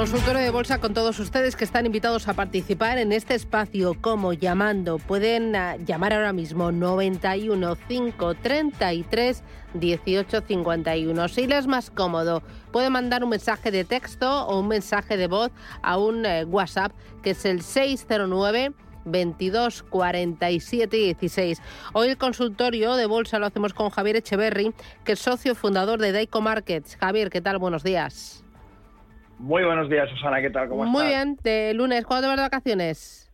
Consultorio de Bolsa con todos ustedes que están invitados a participar en este espacio como llamando. Pueden ah, llamar ahora mismo 91 533 1851. Si les es más cómodo, pueden mandar un mensaje de texto o un mensaje de voz a un eh, WhatsApp que es el 609 22 47 16. Hoy el consultorio de bolsa lo hacemos con Javier Echeverry, que es socio fundador de Daico Markets. Javier, ¿qué tal? Buenos días. Muy buenos días, Susana, ¿qué tal? ¿Cómo Muy bien, de lunes, ¿cuándo te vas de vacaciones?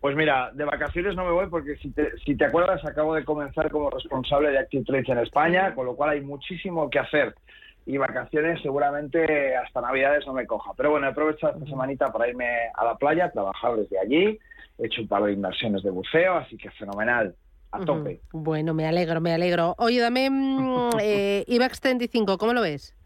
Pues mira, de vacaciones no me voy porque si te, si te acuerdas acabo de comenzar como responsable de Active Trades en España, con lo cual hay muchísimo que hacer y vacaciones seguramente hasta Navidades no me coja. Pero bueno, he aprovechado esta semanita para irme a la playa, trabajar desde allí, he hecho un par de inversiones de buceo, así que fenomenal. A tope. Bueno, me alegro, me alegro. Oye, dame mm, eh, IBEX 35, ¿cómo lo ves?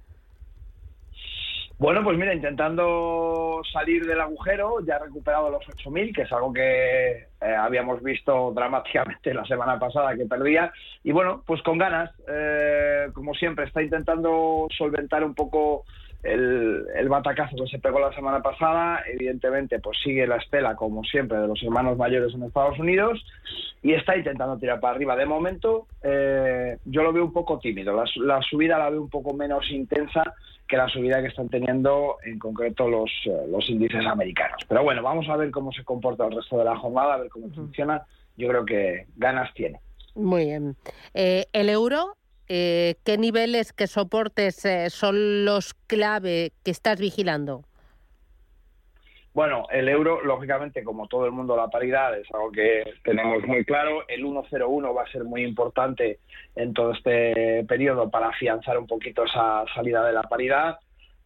Bueno, pues mira, intentando salir del agujero, ya he recuperado los 8.000, que es algo que eh, habíamos visto dramáticamente la semana pasada que perdía. Y bueno, pues con ganas, eh, como siempre, está intentando solventar un poco el, batacazo que se pegó la semana pasada, evidentemente, pues sigue la estela, como siempre, de los hermanos mayores en Estados Unidos y está intentando tirar para arriba. De momento, eh, yo lo veo un poco tímido. La, subida la veo un poco menos intensa que la subida que están teniendo en concreto los, eh, los índices americanos. Pero bueno, vamos a ver cómo se comporta el resto de la jornada, a ver cómo funciona. Yo creo que ganas tiene. Muy bien. Eh, el euro eh, ¿qué niveles, qué soportes eh, son los clave que estás vigilando? Bueno, el euro, lógicamente, como todo el mundo, la paridad es algo que tenemos muy claro. El 1,01 va a ser muy importante en todo este periodo para afianzar un poquito esa salida de la paridad.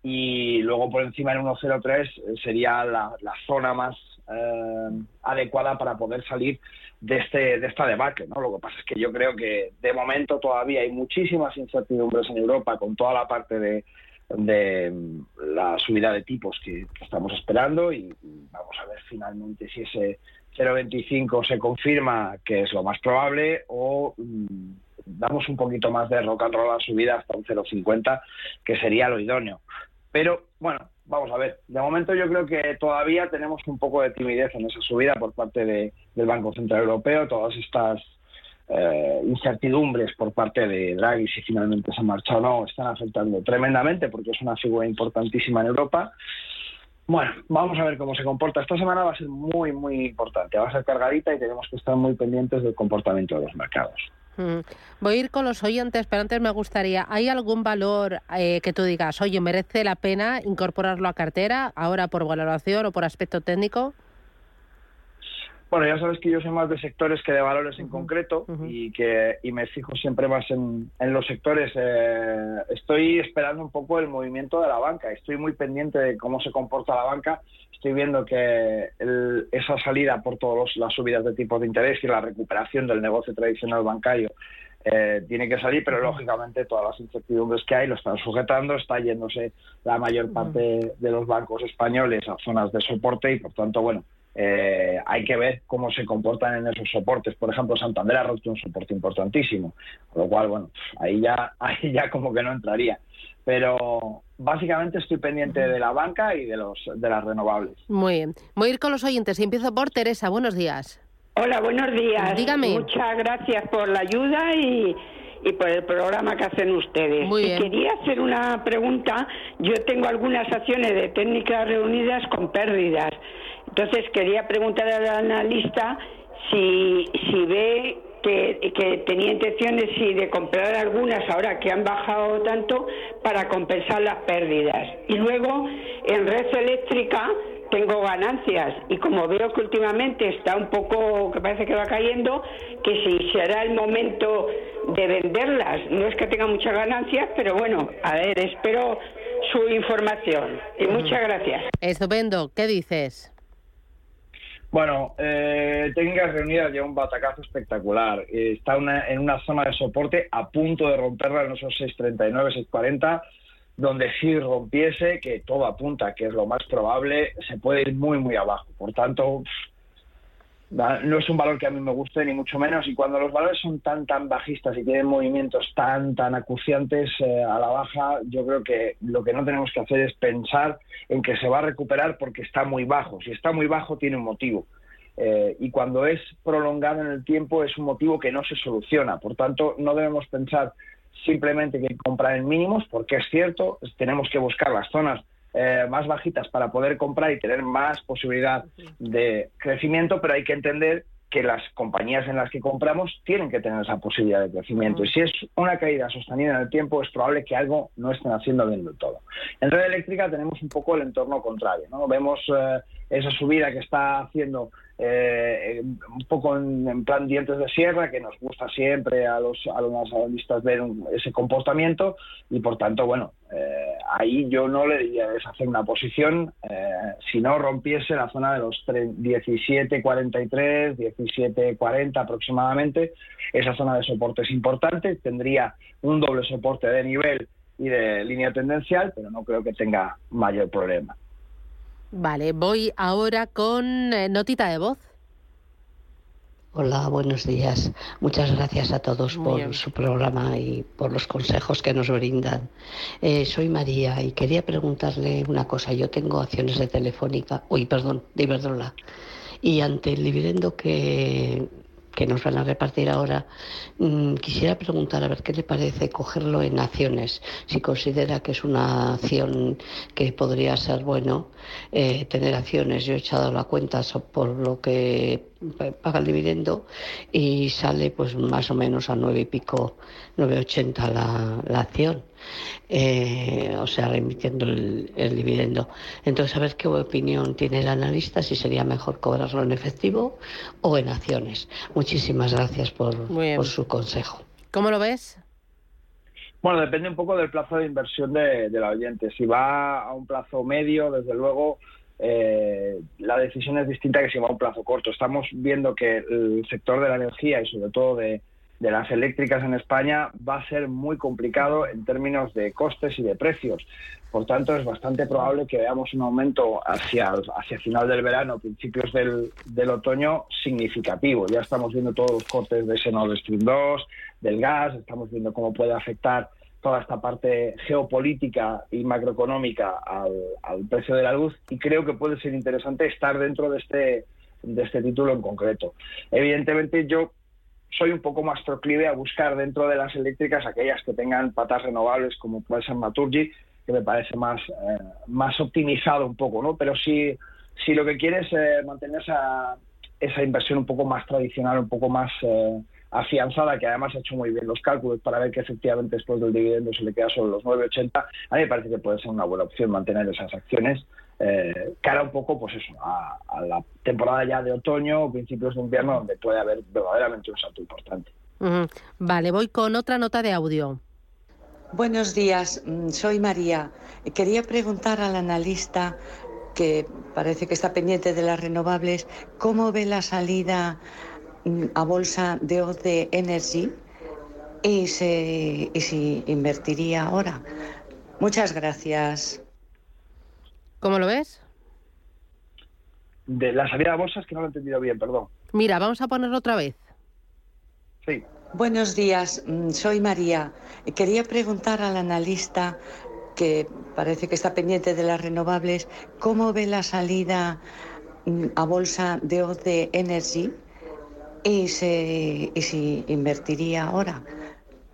Y luego por encima del 1,03 sería la, zona más eh, adecuada para poder salir de, este, de esta debacle. ¿no? Lo que pasa es que yo creo que de momento todavía hay muchísimas incertidumbres en Europa con toda la parte de, de la subida de tipos que, estamos esperando y, vamos a ver finalmente si ese 0,25 se confirma, que es lo más probable, o mm, damos un poquito más de rock and roll a la subida hasta un 0,50, que sería lo idóneo. Pero bueno, vamos a ver. De momento yo creo que todavía tenemos un poco de timidez en esa subida por parte de, del Banco Central Europeo. Todas estas eh, incertidumbres por parte de Draghi, si finalmente se ha marchado o no, están afectando tremendamente porque es una figura importantísima en Europa. Bueno, vamos a ver cómo se comporta. Esta semana va a ser muy, muy importante. Va a ser cargadita y tenemos que estar muy pendientes del comportamiento de los mercados. Voy a ir con los oyentes, pero antes me gustaría, ¿hay algún valor eh, que tú digas, oye, merece la pena incorporarlo a cartera, ahora por valoración o por aspecto técnico? Bueno, ya sabes que yo soy más de sectores que de valores en concreto y que y me fijo siempre más en, los sectores. Eh, estoy esperando un poco el movimiento de la banca. Estoy muy pendiente de cómo se comporta la banca. Estoy viendo que esa salida por todas las subidas de tipos de interés y la recuperación del negocio tradicional bancario eh, tiene que salir, pero lógicamente todas las incertidumbres que hay lo están sujetando, está yéndose la mayor parte de los bancos españoles a zonas de soporte y por tanto, bueno, eh, hay que ver cómo se comportan en esos soportes. Por ejemplo, Santander ha roto un soporte importantísimo, con lo cual, bueno, ahí ya, ahí ya como que no entraría. Pero básicamente estoy pendiente de la banca y de los de las renovables. Muy bien. Voy a ir con los oyentes y empiezo por Teresa. Buenos días. Hola, buenos días. Dígame. Muchas gracias por la ayuda y, y por el programa que hacen ustedes. Muy bien. quería hacer una pregunta. Yo tengo algunas acciones de técnicas reunidas con pérdidas. Entonces quería preguntar al analista si, si ve que, que, tenía intenciones sí, de comprar algunas ahora que han bajado tanto para compensar las pérdidas. Y luego en red eléctrica tengo ganancias y como veo que últimamente está un poco, que parece que va cayendo, que si será el momento de venderlas. No es que tenga muchas ganancias, pero bueno, a ver, espero su información. Y muchas gracias. Estupendo. ¿Qué dices? Bueno, eh, Técnicas Reunidas lleva un batacazo espectacular. está en una zona de soporte a punto de romperla en esos 6.39, 6.40. donde si rompiese, que todo apunta que es lo más probable, se puede ir muy, muy abajo. Por tanto, no es un valor que a mí me guste, ni mucho menos. Y cuando los valores son tan, tan bajistas y tienen movimientos tan, tan acuciantes eh, a la baja, yo creo que lo que no tenemos que hacer es pensar en que se va a recuperar porque está muy bajo. Si está muy bajo, tiene un motivo. Eh, y cuando es prolongado en el tiempo, es un motivo que no se soluciona. Por tanto, no debemos pensar simplemente que comprar en mínimos, porque es cierto, tenemos que buscar las zonas eh, más bajitas para poder comprar y tener más posibilidad de crecimiento, pero hay que entender que las compañías en las que compramos tienen que tener esa posibilidad de crecimiento. Y si es una caída sostenida en el tiempo, es probable que algo no estén haciendo bien del todo. En red eléctrica tenemos un poco el entorno contrario. ¿no? Vemos eh, esa subida que está haciendo eh, un poco en, plan dientes de sierra, que nos gusta siempre a los, a analistas ver ese comportamiento y por tanto, bueno, eh, ahí yo no le diría deshacer una posición eh, si no rompiese la zona de los 17.43, 17.40 aproximadamente. Esa zona de soporte es importante, tendría un doble soporte de nivel y de línea tendencial, pero no creo que tenga mayor problema. Vale, voy ahora con eh, notita de voz. Hola, buenos días. Muchas gracias a todos por su programa y por los consejos que nos brindan. Eh, soy María y quería preguntarle una cosa. Yo tengo acciones de Telefónica, uy, perdón, de Iberdrola. Y ante el dividendo que que nos van a repartir ahora, mm, quisiera preguntar a ver qué le parece cogerlo en acciones, si considera que es una acción que podría ser bueno eh, tener acciones. Yo he echado la cuenta por lo que paga el dividendo y sale pues más o menos a nueve y pico, 9,80 la, la acción. Eh, o sea, remitiendo el, dividendo. Entonces, a ver qué opinión tiene el analista, si sería mejor cobrarlo en efectivo o en acciones. Muchísimas gracias por, por su consejo. ¿Cómo lo ves? Bueno, depende un poco del plazo de inversión de, la oyente. Si va a un plazo medio, desde luego, eh, la decisión es distinta que si va a un plazo corto. Estamos viendo que el sector de la energía y sobre todo de, las eléctricas en España va a ser muy complicado en términos de costes y de precios. Por tanto, es bastante probable que veamos un aumento hacia, hacia final del verano, principios del, del otoño, significativo. Ya estamos viendo todos los cortes de ese Nord Stream 2, del gas, estamos viendo cómo puede afectar toda esta parte geopolítica y macroeconómica al, al precio de la luz y creo que puede ser interesante estar dentro de este, de este título en concreto. Evidentemente, yo soy un poco más proclive a buscar dentro de las eléctricas aquellas que tengan patas renovables, como puede ser Naturgy, que me parece más, eh, más optimizado un poco, ¿no? Pero si, si lo que quieres es eh, mantener esa, esa inversión un poco más tradicional, un poco más eh, afianzada, que además ha hecho muy bien los cálculos para ver que efectivamente después del dividendo se le queda solo los 9,80, a mí me parece que puede ser una buena opción mantener esas acciones eh, cara un poco, pues eso, a, la temporada ya de otoño o principios de invierno, donde puede haber verdaderamente un salto importante. Vale, voy con otra nota de audio. Buenos días, mm, soy María. Quería preguntar al analista que parece que está pendiente de las renovables, ¿cómo ve la salida a bolsa de OCE Energy y, y si invertiría ahora? Muchas gracias. ¿Cómo lo ves? De la salida a bolsa es que no lo he entendido bien, perdón. Mira, vamos a ponerlo otra vez. Sí. Buenos días, mm, soy María. Quería preguntar al analista que parece que está pendiente de las renovables, ¿cómo ve la salida mm, a bolsa de OCE Energy y, si invertiría ahora?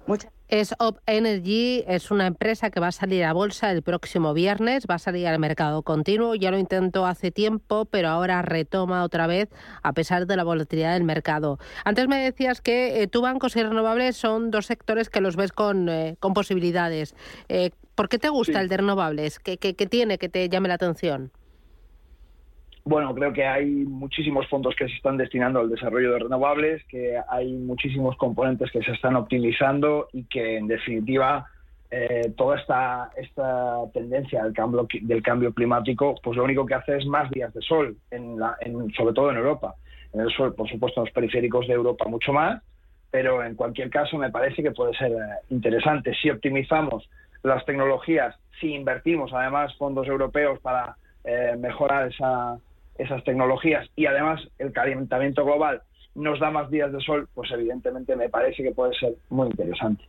Muchas es Op Energy, es una empresa que va a salir a bolsa el próximo viernes, va a salir al mercado continuo. Ya lo intentó hace tiempo, pero ahora retoma otra vez a pesar de la volatilidad del mercado. Antes me decías que eh, tu bancos y renovables son dos sectores que los ves con, eh, con posibilidades. Eh, ¿Por qué te gusta el de renovables? ¿Qué, qué tiene que te llame la atención? Bueno, creo que hay muchísimos fondos que se están destinando al desarrollo de renovables, que hay muchísimos componentes que se están optimizando y que, en definitiva, eh, toda esta, esta tendencia del cambio, del cambio climático, pues lo único que hace es más días de sol, en la, sobre todo en Europa. En el sol, por supuesto, en los periféricos de Europa mucho más, pero en cualquier caso me parece que puede ser eh, interesante. Si optimizamos las tecnologías si invertimos además fondos europeos para eh, mejorar esa, esas tecnologías y además el calentamiento global nos da más días de sol, pues evidentemente me parece que puede ser muy interesante.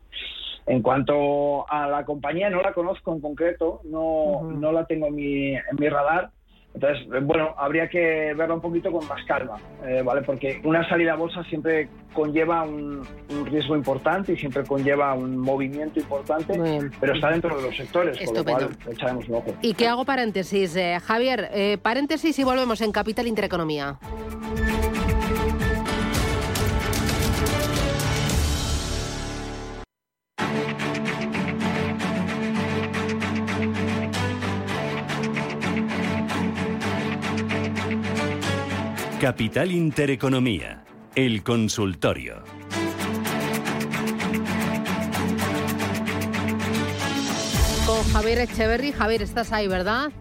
En cuanto a la compañía, no la conozco en concreto, no, no la tengo en mi, en mi radar, entonces, bueno, habría que verlo un poquito con más calma, eh, ¿vale? Porque una salida a bolsa siempre conlleva un, riesgo importante y siempre conlleva un movimiento importante, pero está dentro de los sectores, con lo cual echaremos un ojo. ¿Y qué hago paréntesis? Eh, Javier, eh, paréntesis y volvemos en Capital Intereconomía. Capital Intereconomía, el consultorio. Con Javier Echeverry. Javier, estás ahí, ¿verdad?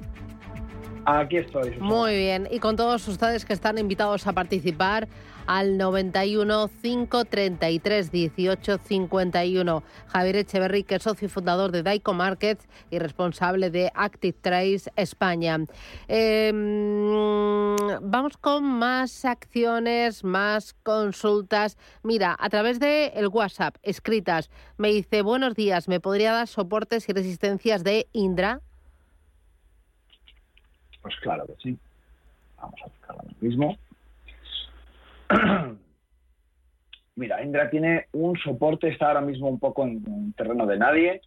Aquí estoy. Muy bien. Y con todos ustedes que están invitados a participar al 91 533 18 51. Javier Echeverry, que es socio fundador de Daico Markets y responsable de Active Trace España. Em, vamos con más acciones, más consultas. Mira, a través de el WhatsApp, escritas, me dice, buenos días, ¿me podría dar soportes y resistencias de Indra? Pues claro que sí. Vamos a buscar ahora mismo. Mira, Indra tiene un soporte, está ahora mismo un poco en, terreno de nadie,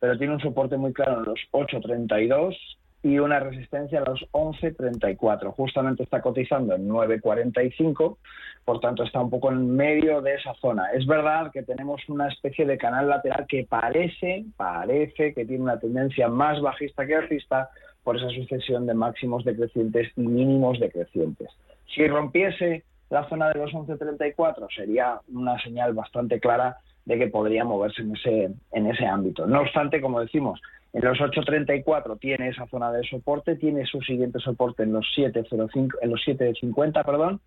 pero tiene un soporte muy claro en los 8.32 y una resistencia a los 11.34. Justamente está cotizando en 9.45, por tanto está un poco en medio de esa zona. Es verdad que tenemos una especie de canal lateral que parece, parece que tiene una tendencia más bajista que alcista por esa sucesión de máximos decrecientes y mínimos decrecientes. Si rompiese la zona de los 11.34 sería una señal bastante clara de que podría moverse en ese, en ese ámbito. No obstante, como decimos, en los 8.34 tiene esa zona de soporte, tiene su siguiente soporte en los 7.05, en los 7.50, perdón.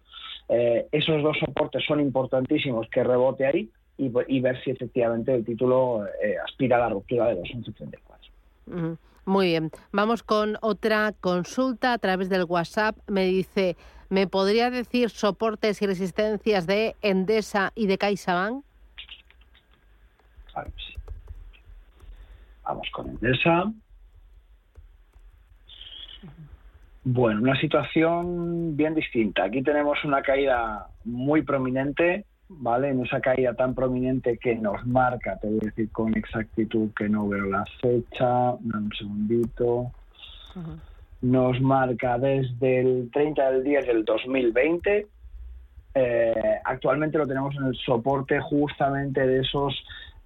Eh, esos dos soportes son importantísimos que rebote ahí y, ver si efectivamente el título eh, aspira a la ruptura de los 11.34. Muy bien. Vamos con otra consulta a través del WhatsApp. Me dice, ¿Me podría decir soportes y resistencias de Endesa y de CaixaBank? Vamos con Endesa. Bueno, una situación bien distinta. Aquí tenemos una caída muy prominente, ¿vale? En esa caída tan prominente que nos marca, te voy a decir con exactitud que no veo la fecha, un segundito nos marca desde el 30 del 10 del 2020. Eh, actualmente lo tenemos en el soporte justamente de esos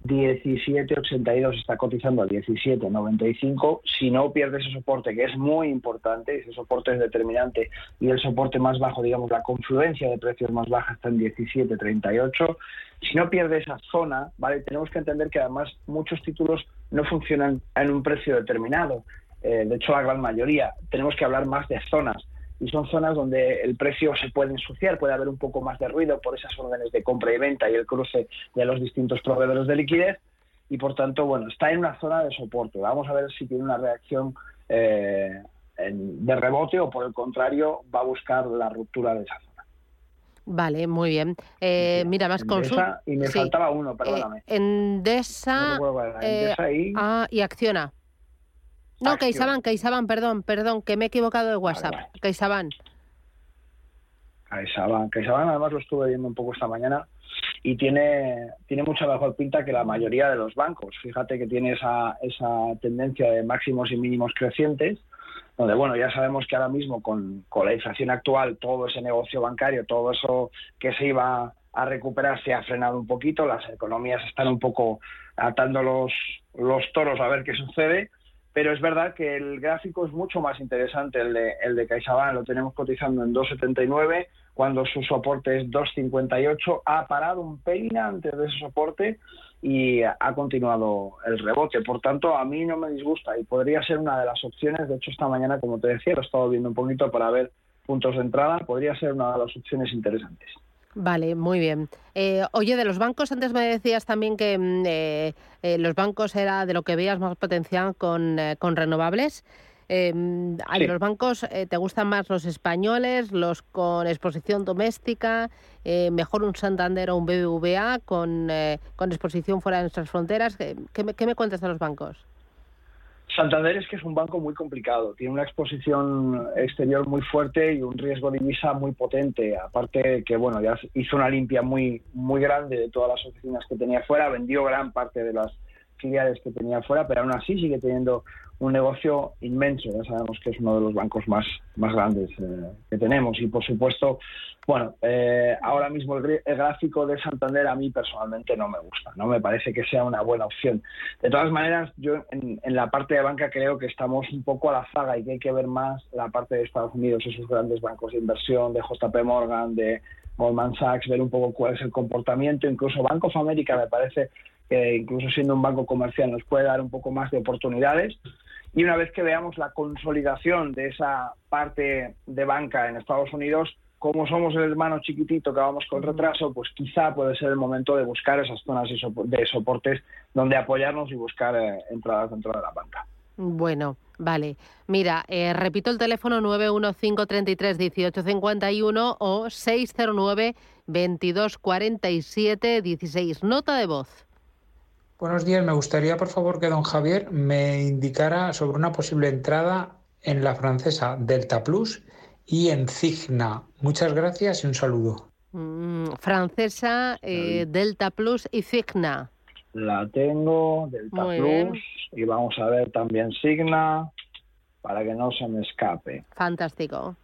17.82, está cotizando a 17.95. Si no pierde ese soporte, que es muy importante, ese soporte es determinante, y el soporte más bajo, digamos, la confluencia de precios más baja está en 17.38. Si no pierde esa zona, ¿vale? Tenemos que entender que además muchos títulos no funcionan en un precio determinado. Eh, de hecho la gran mayoría, tenemos que hablar más de zonas. Y son zonas donde el precio se puede ensuciar, puede haber un poco más de ruido por esas órdenes de compra y venta y el cruce de los distintos proveedores de liquidez. Y por tanto, bueno, está en una zona de soporte. Vamos a ver si tiene una reacción eh, de rebote o por el contrario va a buscar la ruptura de esa zona. Vale, muy bien. Eh, mira, más consulta. Y me faltaba uno, perdóname. Endesa, y... Ah, y Acciona. No, CaixaBank, CaixaBank, perdón, perdón, que me he equivocado de WhatsApp. CaixaBank. CaixaBank. CaixaBank además lo estuve viendo un poco esta mañana y tiene, tiene mucha mejor pinta que la mayoría de los bancos. Fíjate que tiene esa, esa tendencia de máximos y mínimos crecientes, donde bueno, ya sabemos que ahora mismo con, con la inflación actual, todo ese negocio bancario, todo eso que se iba a recuperar se ha frenado un poquito, las economías están un poco atando los, los toros a ver qué sucede pero es verdad que el gráfico es mucho más interesante, el de, el de CaixaBank lo tenemos cotizando en 2,79, cuando su soporte es 2,58, ha parado un pelín antes de ese soporte y ha continuado el rebote. Por tanto, a mí no me disgusta y podría ser una de las opciones. De hecho, esta mañana, como te decía, lo he estado viendo un poquito para ver puntos de entrada. Podría ser una de las opciones interesantes. Vale, muy bien. Eh, oye, de los bancos, antes me decías también que mm, eh, eh, los bancos era de lo que veías más potencial con, con renovables. Em, los bancos te gustan más los españoles, los con exposición doméstica, mejor un Santander o un BBVA con, con exposición fuera de nuestras fronteras. ¿Qué, me, ¿Qué me cuentas de los bancos? Santander es que es un banco muy complicado, tiene una exposición exterior muy fuerte y un riesgo de divisa muy potente. Aparte que bueno, ya hizo una limpia muy muy grande de todas las oficinas que tenía fuera, vendió gran parte de las filiales que tenía fuera, pero aún así sigue teniendo un negocio inmenso. Ya sabemos que es uno de los bancos más, más grandes eh, que tenemos. Y por supuesto, bueno, eh, ahora mismo el, gráfico de Santander a mí personalmente no me gusta, no me parece que sea una buena opción. De todas maneras, yo en, la parte de banca creo que estamos un poco a la zaga y que hay que ver más la parte de Estados Unidos, esos grandes bancos de inversión, de JP Morgan, de Goldman Sachs, ver un poco cuál es el comportamiento. Incluso Bank of America me parece que incluso siendo un banco comercial nos puede dar un poco más de oportunidades. Y una vez que veamos la consolidación de esa parte de banca en Estados Unidos, como somos el hermano chiquitito que vamos con retraso, pues quizá puede ser el momento de buscar esas zonas de soportes donde apoyarnos y buscar eh, entradas dentro de la banca. Bueno, vale. Mira, eh, repito el teléfono 915331851 o 609 2247 16. Nota de voz. Buenos días, me gustaría por favor que don Javier me indicara sobre una posible entrada en la francesa Delta Plus y en Cigna. Muchas gracias y un saludo. Mm, francesa, eh, Delta Plus y Cigna. La tengo, Delta Plus, y vamos a ver también Signa, para que no se me escape. Fantástico.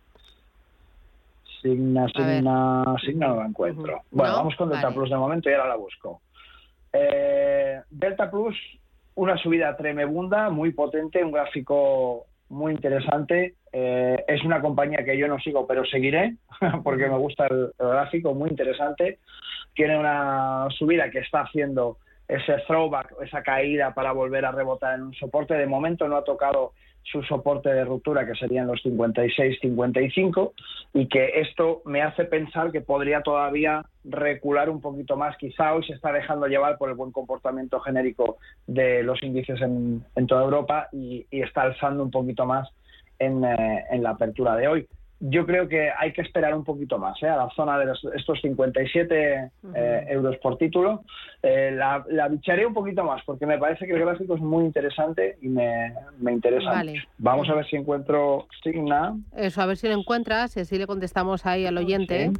Signa, Signa, Signa no la encuentro. Bueno, vamos con Delta Plus de momento y ahora la busco. Eh, Delta Plus, una subida tremebunda, muy potente, un gráfico muy interesante. Eh, es una compañía que yo no sigo, pero seguiré porque me gusta el, gráfico, muy interesante. Tiene una subida que está haciendo ese throwback, esa caída para volver a rebotar en un soporte. De momento no ha tocado su soporte de ruptura, que serían los 56-55, y que esto me hace pensar que podría todavía recular un poquito más. Quizá hoy se está dejando llevar por el buen comportamiento genérico de los índices en, toda Europa y, está alzando un poquito más en, eh, en la apertura de hoy yo creo que hay que esperar un poquito más ¿eh? a la zona de estos 57 eh, euros por título. Eh, la, bicharé un poquito más porque me parece que el gráfico es muy interesante y me, interesa. Vamos a ver si encuentro Signa. Eso, a ver si lo encuentras y así le contestamos ahí al oyente.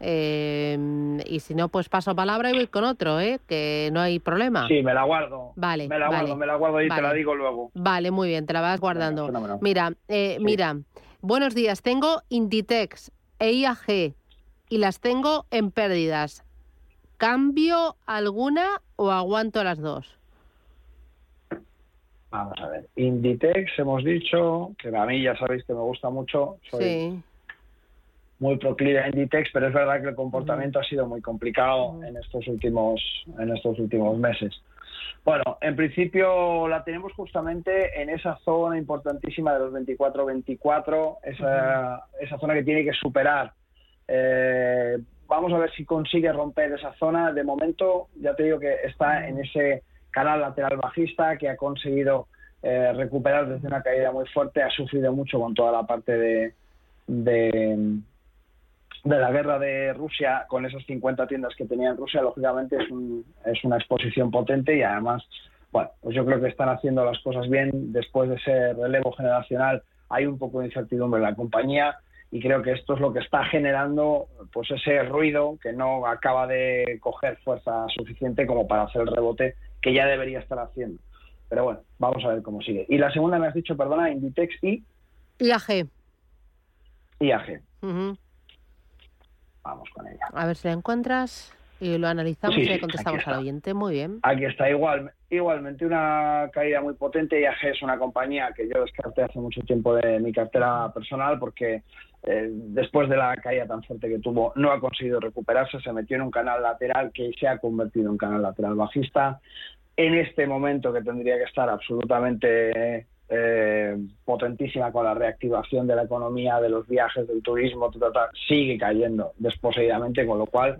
y si no, pues paso palabra y voy con otro, ¿eh? que no hay problema. Sí, me la guardo. Vale. Me la guardo, me la guardo y te la digo luego. Vale, muy bien, te la vas guardando. mira, mira. Buenos días, tengo Inditex e IAG y las tengo en pérdidas. ¿Cambio alguna o aguanto las dos? Vamos a ver. Inditex, hemos dicho, que a mí ya sabéis que me gusta mucho. Soy muy proclive a Inditex, pero es verdad que el comportamiento ha sido muy complicado en estos últimos, en estos últimos meses. Bueno, en principio la tenemos justamente en esa zona importantísima de los 24-24, esa, esa zona que tiene que superar. Eh, vamos a ver si consigue romper esa zona. De momento, ya te digo que está en ese canal lateral bajista que ha conseguido eh, recuperar desde una caída muy fuerte, ha sufrido mucho con toda la parte de de la guerra de Rusia con esas 50 tiendas que tenía en Rusia, lógicamente es, es una exposición potente y además, bueno, pues yo creo que están haciendo las cosas bien. Después de ese relevo generacional hay un poco de incertidumbre en la compañía y creo que esto es lo que está generando pues ese ruido que no acaba de coger fuerza suficiente como para hacer el rebote que ya debería estar haciendo. Pero bueno, vamos a ver cómo sigue. Y la segunda me has dicho, perdona, Inditex y... IAG. IAG. Vamos con ella. A ver si la encuentras y lo analizamos y le contestamos al oyente. Muy bien. Aquí está, igual, igualmente una caída muy potente. IAG es una compañía que yo descarté hace mucho tiempo de mi cartera personal porque eh, después de la caída tan fuerte que tuvo no ha conseguido recuperarse, se metió en un canal lateral que se ha convertido en canal lateral bajista. En este momento que tendría que estar absolutamente eh, potentísima con la reactivación de la economía, de los viajes, del turismo, sigue cayendo desposeidamente, con lo cual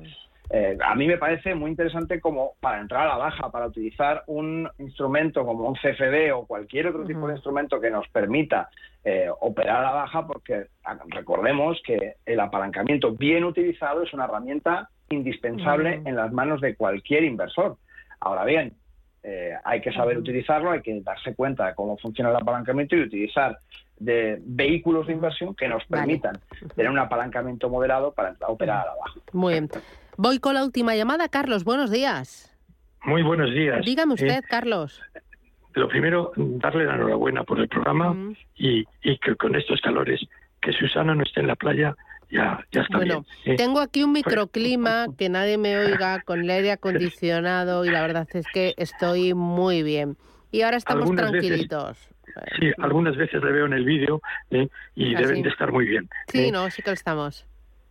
eh, a mí me parece muy interesante como para entrar a la baja, para utilizar un instrumento como un CFD o cualquier otro tipo de instrumento que nos permita eh, operar a la baja, porque recordemos que el apalancamiento bien utilizado es una herramienta indispensable en las manos de cualquier inversor. Ahora bien, eh, hay que saber utilizarlo, hay que darse cuenta de cómo funciona el apalancamiento y utilizar de vehículos de inversión que nos permitan tener un apalancamiento moderado para operar a la baja. Muy bien. Voy con la última llamada. Carlos, buenos días. Muy buenos días. Dígame usted, eh, Carlos. Lo primero, darle la enhorabuena por el programa y, que con estos calores, que Susana no esté en la playa, ya, ya está bueno, bien. ¿eh? tengo aquí un microclima que nadie me oiga con el aire acondicionado y la verdad es que estoy muy bien. Y ahora estamos tranquilitos. sí, algunas veces le veo en el vídeo ¿eh? y deben de estar muy bien. Sí, no, sí que lo estamos.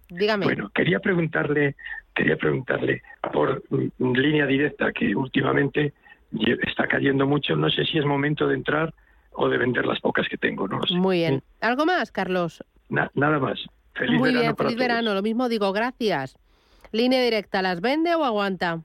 Dígame. Bueno, quería preguntarle quería preguntarle por línea directa que últimamente está cayendo mucho. No sé si es momento de entrar o de vender las pocas que tengo. No Muy bien. ¿Algo más, Carlos? nada más. Feliz Muy verano bien, feliz verano. Lo mismo digo, gracias. Línea directa, ¿las vende o aguanta?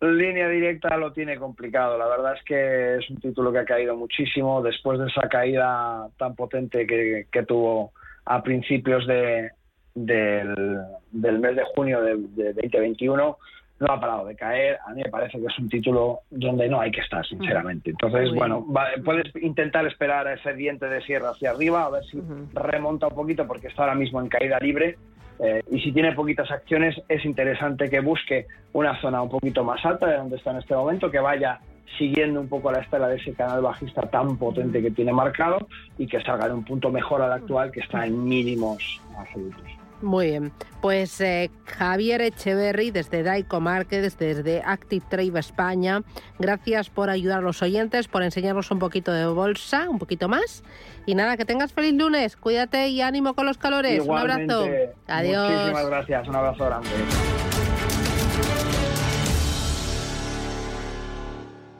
Línea directa lo tiene complicado. La verdad es que es un título que ha caído muchísimo después de esa caída tan potente que tuvo a principios de, del, del mes de junio de, 2021 no ha parado de caer. A mí me parece que es un título donde no hay que estar, sinceramente. Entonces, bueno, puedes intentar esperar a ese diente de sierra hacia arriba, a ver si remonta un poquito, porque está ahora mismo en caída libre. Eh, y si tiene poquitas acciones, es interesante que busque una zona un poquito más alta de donde está en este momento, que vaya siguiendo un poco la estela de ese canal bajista tan potente que tiene marcado y que salga en un punto mejor al actual que está en mínimos absolutos. Muy bien, pues eh, Javier Echeverry desde Daico Markets, desde Active Trade España, gracias por ayudar a los oyentes, por enseñarnos un poquito de bolsa, un poquito más. Y nada, que tengas feliz lunes, cuídate y ánimo con los calores. un abrazo. Adiós. Muchísimas gracias, un abrazo grande.